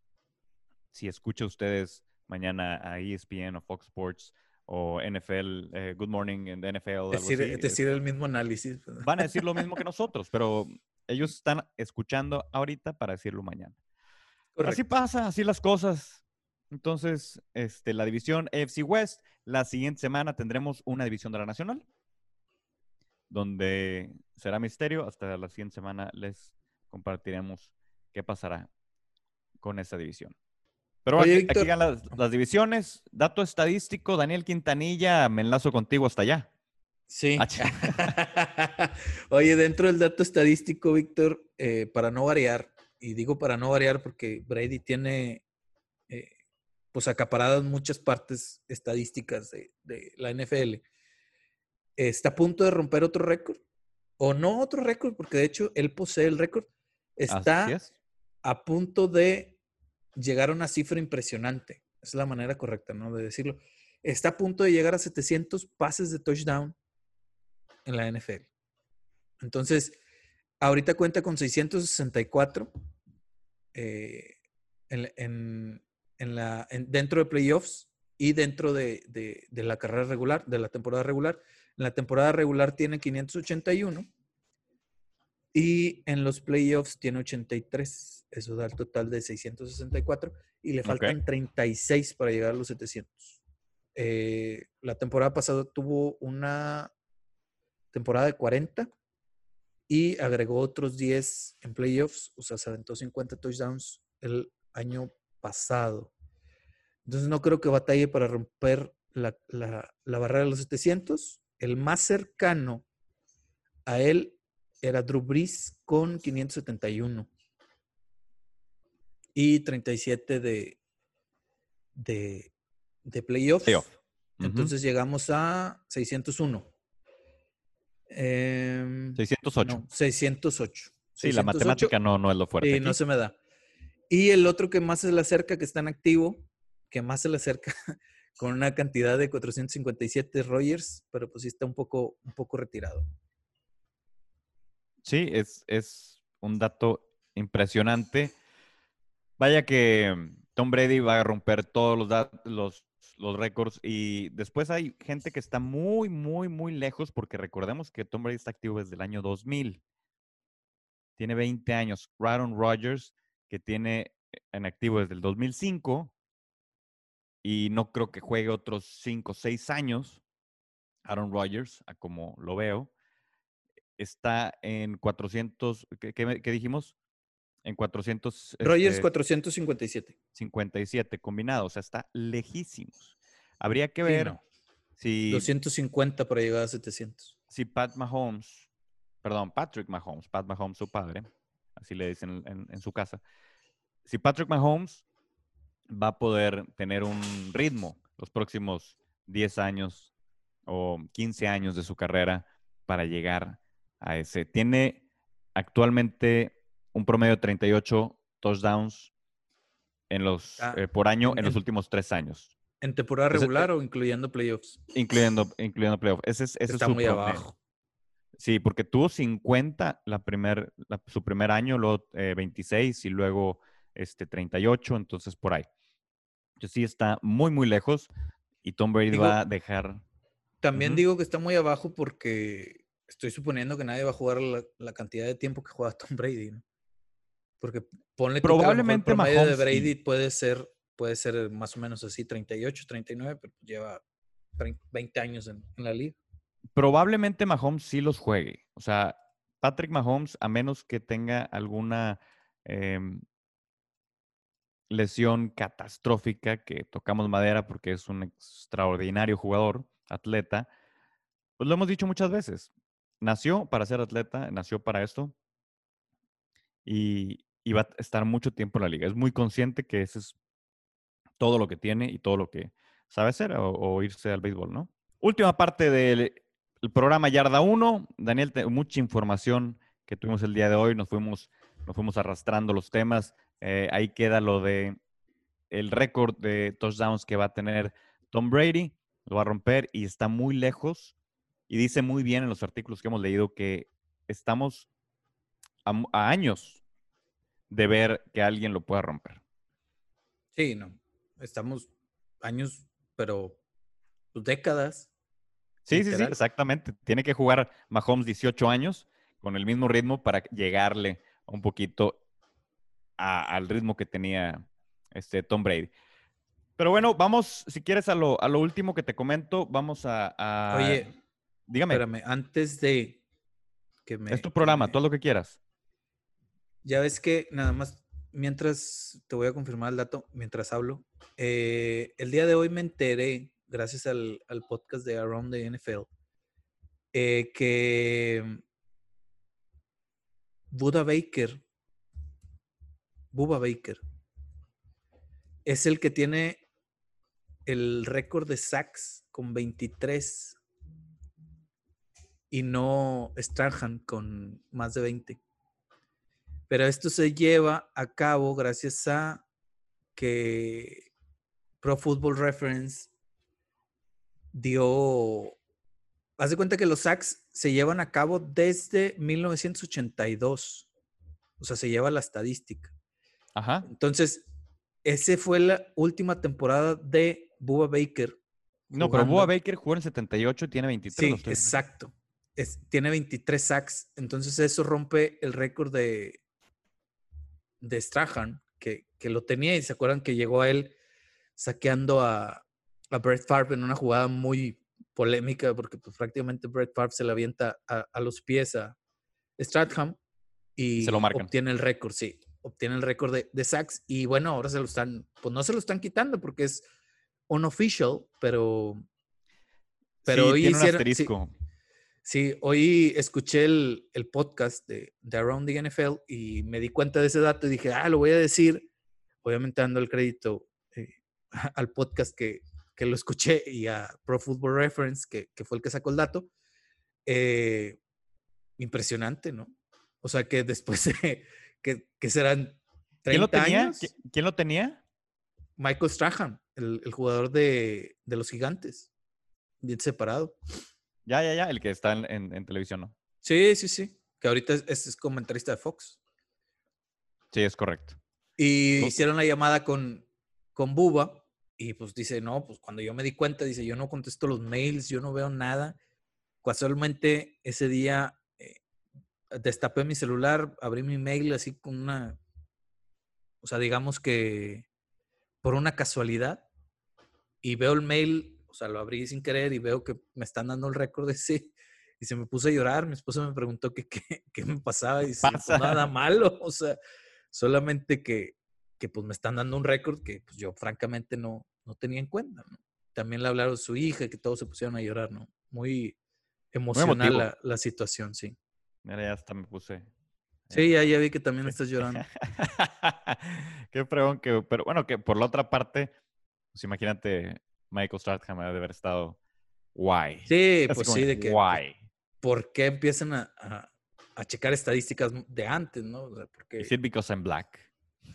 Si escucha ustedes mañana a ESPN o Fox Sports o NFL, eh, Good Morning en NFL. Decir, algo decir el mismo análisis. Van a decir lo mismo que nosotros, pero ellos están escuchando ahorita para decirlo mañana. Así pasa, así las cosas. Entonces, este, la división AFC West, la siguiente semana tendremos una división de la Nacional donde será misterio. Hasta la siguiente semana les compartiremos qué pasará con esa división. Pero aquí, aquí las, las, divisiones. Dato estadístico, Daniel Quintanilla, me enlazo contigo hasta allá. Sí. Ah, Oye, dentro del dato estadístico, Víctor, eh, para no variar, y digo para no variar porque Brady tiene eh, pues acaparadas muchas partes estadísticas de, de la NFL está a punto de romper otro récord. O no otro récord, porque de hecho él posee el récord. Está a punto de llegar a una cifra impresionante. Es la manera correcta, ¿no? De decirlo. Está a punto de llegar a 700 pases de touchdown en la NFL. Entonces, ahorita cuenta con 664 eh, en, la, dentro de playoffs y dentro de, de, la carrera regular, de la temporada regular. En la temporada regular tiene 581 y en los playoffs tiene 83. Eso da el total de 664 y le faltan 36 para llegar a los 700. Eh, la temporada pasada tuvo una temporada de 40 y agregó otros 10 en playoffs, o sea, se aventó 50 touchdowns el año pasado. Entonces no creo que batalle para romper la, barrera de los 700. El más cercano a él era Drew Brees con 571 y 37 de, de, de playoffs. Entonces llegamos a 601. 608. 608. Sí, la matemática no, no es lo fuerte. Sí, no se me da. Y el otro que más se le acerca, que está en activo, que más se le acerca con una cantidad de 457 Rogers, pero pues sí está un poco, un poco retirado. Sí, es, es un dato impresionante. Vaya que Tom Brady va a romper todos los, los, los récords y después hay gente que está muy, muy, muy lejos porque recordemos que Tom Brady está activo desde el año 2000. Tiene 20 años. Aaron Rodgers que tiene en activo desde el 2005 y no creo que juegue otros 5 o 6 años. Aaron Rodgers, a como lo veo, está en 400, ¿qué, dijimos? En 400. Rodgers 457. 57 combinados, o sea, está lejísimos. Habría que ver si. 250 para llegar a 700. Si Pat Mahomes, perdón, Patrick Mahomes, Pat Mahomes, su padre, así le dicen en, su casa. Si Patrick Mahomes va a poder tener un ritmo los próximos 10 años o 15 años de su carrera para llegar a ese. Tiene actualmente un promedio de 38 touchdowns en los, ah, eh, por año en, los últimos tres años. ¿En temporada regular o incluyendo playoffs? Incluyendo, incluyendo playoffs. Ese es, ese Está muy abajo. Sí, porque tuvo 50 la primer, su primer año, luego 26 eh, y luego este, 38, entonces por ahí. Yo sí está muy, muy lejos y Tom Brady va a dejar. También digo que está muy abajo porque estoy suponiendo que nadie va a jugar la, cantidad de tiempo que juega Tom Brady, ¿no? Porque ponle probablemente el promedio de Brady puede ser puede ser más o menos así 38, 39, pero lleva 20 años en la liga probablemente Mahomes sí los juegue. O sea, Patrick Mahomes, a menos que tenga alguna em, lesión catastrófica, que tocamos madera porque es un extraordinario jugador, atleta, pues lo hemos dicho muchas veces. Nació para ser atleta, nació para esto y, va a estar mucho tiempo en la liga. Es muy consciente que ese es todo lo que tiene y todo lo que sabe hacer o, o irse al béisbol, ¿no? Última parte del el programa Yarda 1. Daniel, mucha información que tuvimos el día de hoy. Nos fuimos, nos fuimos arrastrando los temas. Eh, ahí queda lo de el récord de touchdowns que va a tener Tom Brady. Lo va a romper y está muy lejos. Y dice muy bien en los artículos que hemos leído que estamos a, años de ver que alguien lo pueda romper. Sí, no. Estamos años, pero décadas Sí, sí, sí, exactamente. Tiene que jugar Mahomes 18 años con el mismo ritmo para llegarle un poquito al ritmo que tenía este Tom Brady. Pero bueno, vamos, si quieres, a lo, a lo último que te comento, vamos a, Oye, dígame. Espérame, antes de que me... Es tu programa, todo lo que quieras. Ya ves que nada más, mientras te voy a confirmar el dato, mientras hablo, eh, el día de hoy me enteré gracias al, podcast de Around the NFL, eh, que Buda Baker, Buba Baker, es el que tiene el récord de sacks con 23 y no Strahan con más de 20. Pero esto se lleva a cabo gracias a que Pro Football Reference dio... Haz de cuenta que los sacks se llevan a cabo desde 1982. O sea, se lleva la estadística. Ajá. Entonces, esa fue la última temporada de Bubba Baker. No, pero Bubba Baker jugó en el 78 y tiene 23. Sí, exacto. tiene 23 sacks. Entonces, eso rompe el récord de, de Strahan, que, que, lo tenía. Y se acuerdan que llegó a él saqueando a, a Brett Favre en una jugada muy polémica, porque pues, prácticamente Brett Favre se la avienta a, los pies a Stratham y se lo obtiene el récord, sí obtiene el récord de, de, sacks y bueno, ahora se lo están, pues no se lo están quitando porque es unofficial, pero pero hoy hicieron, sí, hoy escuché el, el podcast de, de, Around the NFL y me di cuenta de ese dato y dije, ah, lo voy a decir, obviamente dando el crédito eh, al podcast que, que, lo escuché y a Pro Football Reference, que, que fue el que sacó el dato. Eh, impresionante, ¿no? O sea que después de, que, serán 30 ¿Quién lo tenía? años. ¿Quién lo tenía? Michael Strahan, el, jugador de, los gigantes. Bien separado. Ya, ya, ya, el que está en, televisión, ¿no? Sí, sí, sí. Que ahorita es, comentarista de Fox. Sí, es correcto. Y hicieron la llamada con, con Buba y pues dice, no, pues cuando yo me di cuenta, dice, yo no contesto los mails, yo no veo nada. Casualmente ese día destapé mi celular, abrí mi mail así con una, o sea, digamos que por una casualidad y veo el mail, o sea, lo abrí sin querer y veo que me están dando el récord de sí y se me puse a llorar. Mi esposa me preguntó qué, qué, me pasaba y dice, pues nada malo, o sea, solamente que, que pues me están dando un récord que pues, yo francamente no, no tenía en cuenta. También le hablaron a su hija, que todos se pusieron a llorar, ¿no? Muy emocional la, la situación, sí. Mira, ya hasta me puse. Sí, ya, ya vi que también estás llorando. Qué pregón que, pero bueno, que por la otra parte, pues imagínate, Michael Stratham debe haber estado guay. Sí, pues sí, de que. Guay. ¿Por qué empiezan a, a, checar estadísticas de antes, no? porque... Is it because I'm black?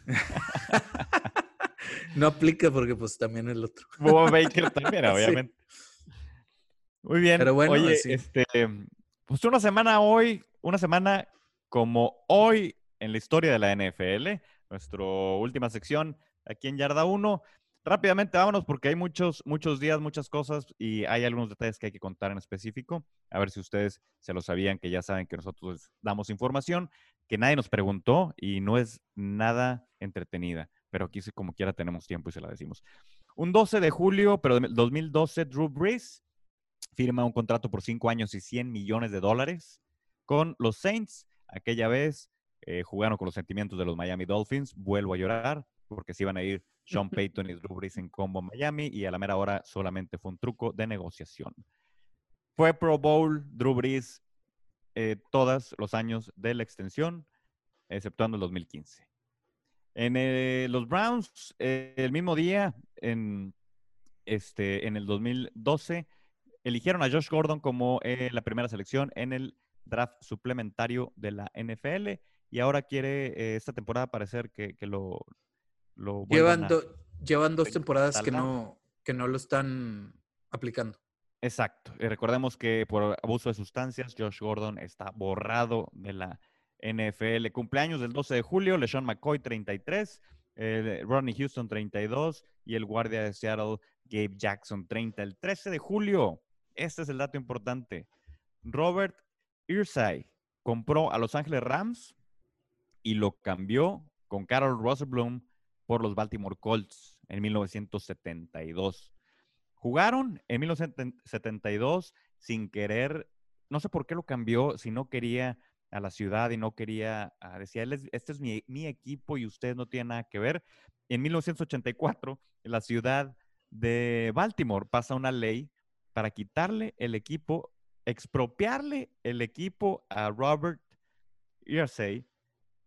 no aplica porque pues también el otro. Bob Baker también, obviamente. Muy bien. Pero bueno, Oye, este, pues una semana hoy una semana como hoy en la historia de la NFL, nuestra última sección aquí en Yarda 1. Rápidamente vámonos porque hay muchos, muchos días, muchas cosas y hay algunos detalles que hay que contar en específico. A ver si ustedes se lo sabían, que ya saben que nosotros damos información que nadie nos preguntó y no es nada entretenida, pero aquí como quiera tenemos tiempo y se la decimos. Un 12 de julio, pero de 2012, Drew Brees firma un contrato por 5 años y 100 millones de dólares con los Saints. Aquella vez eh, jugaron con los sentimientos de los Miami Dolphins. Vuelvo a llorar porque se iban a ir Sean Payton y Drew Brees en combo Miami y a la mera hora solamente fue un truco de negociación. Fue Pro Bowl Drew Brees eh, todos los años de la extensión, exceptuando el 2015. En eh, los Browns, el mismo día, en, este, en el 2012, eligieron a Josh Gordon como la primera selección en el draft suplementario de la NFL y ahora quiere eh, esta temporada parecer que, que lo, lo llevan, llevan dos temporadas que no, que no lo están aplicando. Exacto. Y recordemos que por abuso de sustancias, Josh Gordon está borrado de la NFL. Cumpleaños del 12 de julio, LeSean McCoy 33, eh, Ronnie Houston 32 y el guardia de Seattle Gabe Jackson 30. El 13 de julio, este es el dato importante. Robert Irsay compró a Los Ángeles Rams y lo cambió con Carol Rosenblum por los Baltimore Colts en 1972. Jugaron en 1972 sin querer, no sé por qué lo cambió, si no quería a la ciudad y no quería, decía, este es mi, mi, equipo y ustedes no tienen nada que ver. En 1984, la ciudad de Baltimore pasa una ley para quitarle el equipo expropiarle el equipo a Robert Irsay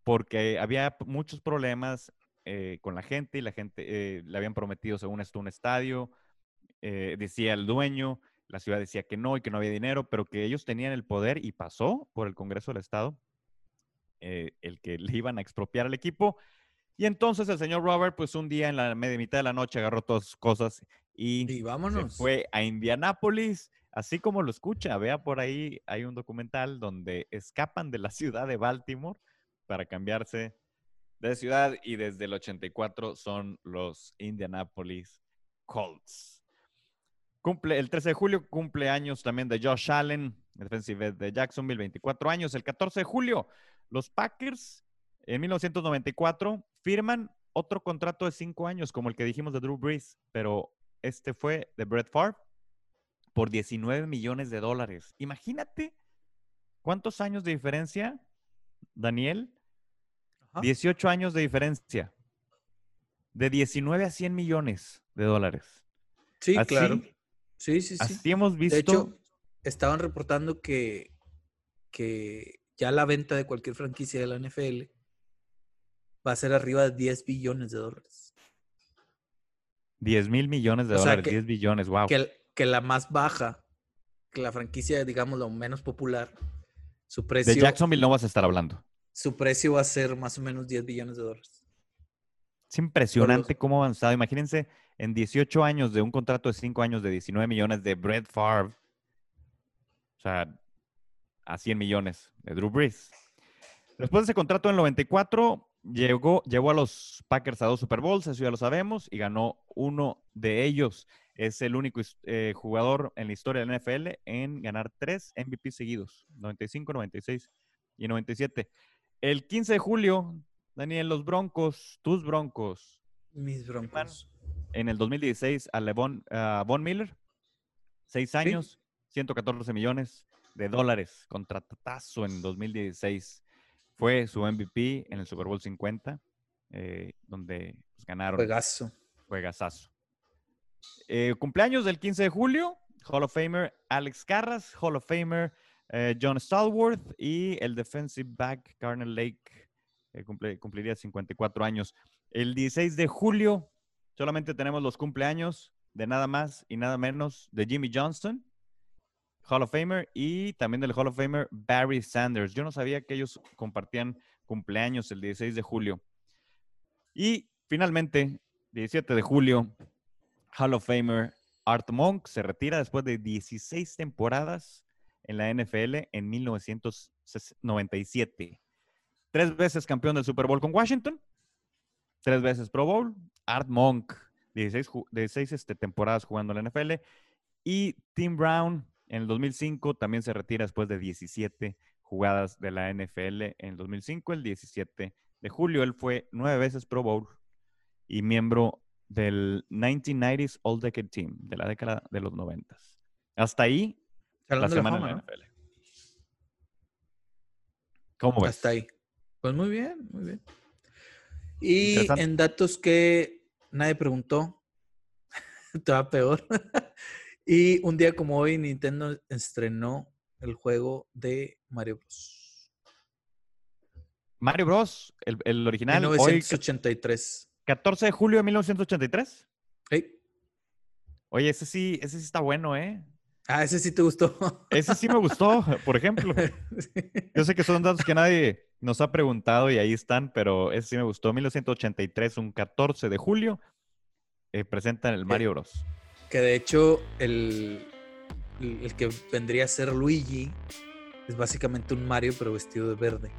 porque había muchos problemas eh, con la gente y la gente eh, le habían prometido, según esto, un estadio. Eh, decía el dueño, la ciudad decía que no y que no había dinero, pero que ellos tenían el poder y pasó por el Congreso del Estado el que le iban a expropiar al equipo. Y entonces el señor Robert, pues un día en la media mitad de la noche agarró todas sus cosas y, vámonos. fue a Indianápolis, así como lo escucha. Vea por ahí, hay un documental donde escapan de la ciudad de Baltimore para cambiarse de ciudad y desde el 84 son los Indianapolis Colts. Cumple, el 13 de julio cumple años también de Josh Allen, defensive de Jacksonville, 24 años. El 14 de julio, los Packers en 1994 firman otro contrato de 5 años, como el que dijimos de Drew Brees, pero este fue de Brett Favre por 19 millones de dólares. Imagínate cuántos años de diferencia, Daniel, 18 años de diferencia. De 19 a 100 millones de dólares. Sí, claro. Sí, sí, sí. Así hemos visto. De hecho, estaban reportando que, que ya la venta de cualquier franquicia de la NFL va a ser arriba de 10 billones de dólares. 10 mil millones de dólares, 10 billones, wow. Que, que, la más baja, que la franquicia, digamos, la menos popular, su precio. De Jacksonville no vas a estar hablando su precio va a ser más o menos 10 billones de dólares. Es impresionante cómo ha avanzado. Imagínense en 18 años de un contrato de 5 años de 19 millones de Brett Favre. O sea, a 100 millones de Drew Brees. Después de ese contrato en el 94, llegó, llevó a los Packers a dos Super Bowls, eso ya lo sabemos, y ganó uno de ellos. Es el único eh, jugador en la historia de la NFL en ganar tres MVP seguidos, 95, 96 y 97. El 15 de julio, Daniel, los Broncos, tus Broncos. Mis Broncos. En el 2016 a Levon Von Miller, seis años, 114 millones de dólares, contratazo en 2016. Fue su MVP en el Super Bowl 50, eh, donde pues, ganaron. Juegazo. Juegazazo. Eh, cumpleaños del 15 de julio, Hall of Famer Alex Carras, Hall of Famer eh, John Stallworth y el defensive back Carnell Lake eh, cumpliría 54 años. El 16 de julio solamente tenemos los cumpleaños de nada más y nada menos de Jimmy Johnson, Hall of Famer, y también del Hall of Famer Barry Sanders. Yo no sabía que ellos compartían cumpleaños el 16 de julio. Y finalmente, 17 de julio, Hall of Famer Art Monk se retira después de 16 temporadas en la NFL en 1997. Tres veces campeón del Super Bowl con Washington, tres veces Pro Bowl, Art Monk, 16, este, temporadas jugando en la NFL, y Tim Brown en el 2005 también se retira después de 17 jugadas de la NFL en el 2005, el 17 de julio. Él fue nueve veces Pro Bowl y miembro del 1990s All Decade Team, de la década de los 90. Hasta ahí la semana ¿Cómo ves? Hasta ahí. Pues muy bien, muy bien. Y en datos que nadie preguntó, te va peor. y un día como hoy, Nintendo estrenó el juego de Mario Bros. Mario Bros, el, original. 1983. 14 de julio de 1983. Oye, ese sí, ese sí está bueno, ¿eh? Ah, ese sí te gustó. Ese sí me gustó, por ejemplo. Yo sé que son datos que nadie nos ha preguntado y ahí están, pero ese sí me gustó. 1983, un 14 de julio, eh, presentan el Mario Bros. Que de hecho, el, el, que vendría a ser Luigi es básicamente un Mario, pero vestido de verde.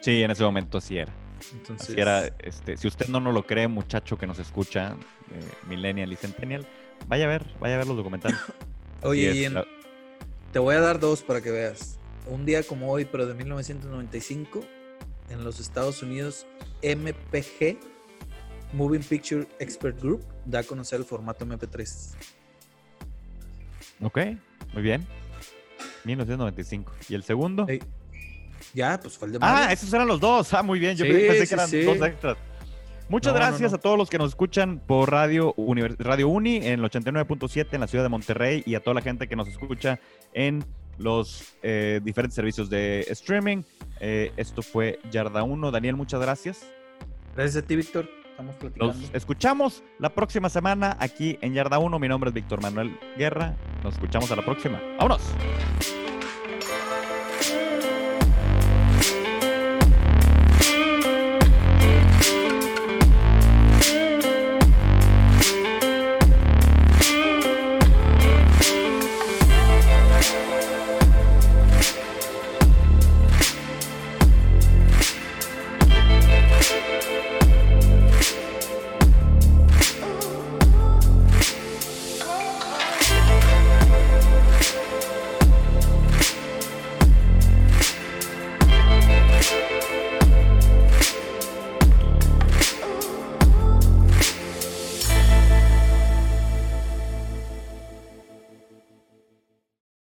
Sí, en ese momento así era. Entonces... era, este, si usted no nos lo cree, muchacho que nos escucha, eh, Millennial y Centennial, vaya a ver, vaya a ver los documentales. Oye, te voy a dar dos para que veas. Un día como hoy, pero de 1995, en los Estados Unidos, MPG, Moving Picture Expert Group, da a conocer el formato MP3. Ok, muy bien. 1995. ¿Y el segundo? Ya, pues fue el de Ah, esos eran los dos. Ah, muy bien. Yo pensé que eran dos extras. Muchas gracias a todos los que nos escuchan por Radio, Radio Uni en el 89.7 en la ciudad de Monterrey y a toda la gente que nos escucha en los eh, diferentes servicios de streaming. Eh, esto fue Yarda 1. Daniel, muchas gracias. Gracias a ti, Víctor. Estamos platicando. Nos escuchamos la próxima semana aquí en Yarda 1. Mi nombre es Víctor Manuel Guerra. Nos escuchamos a la próxima. ¡Vámonos!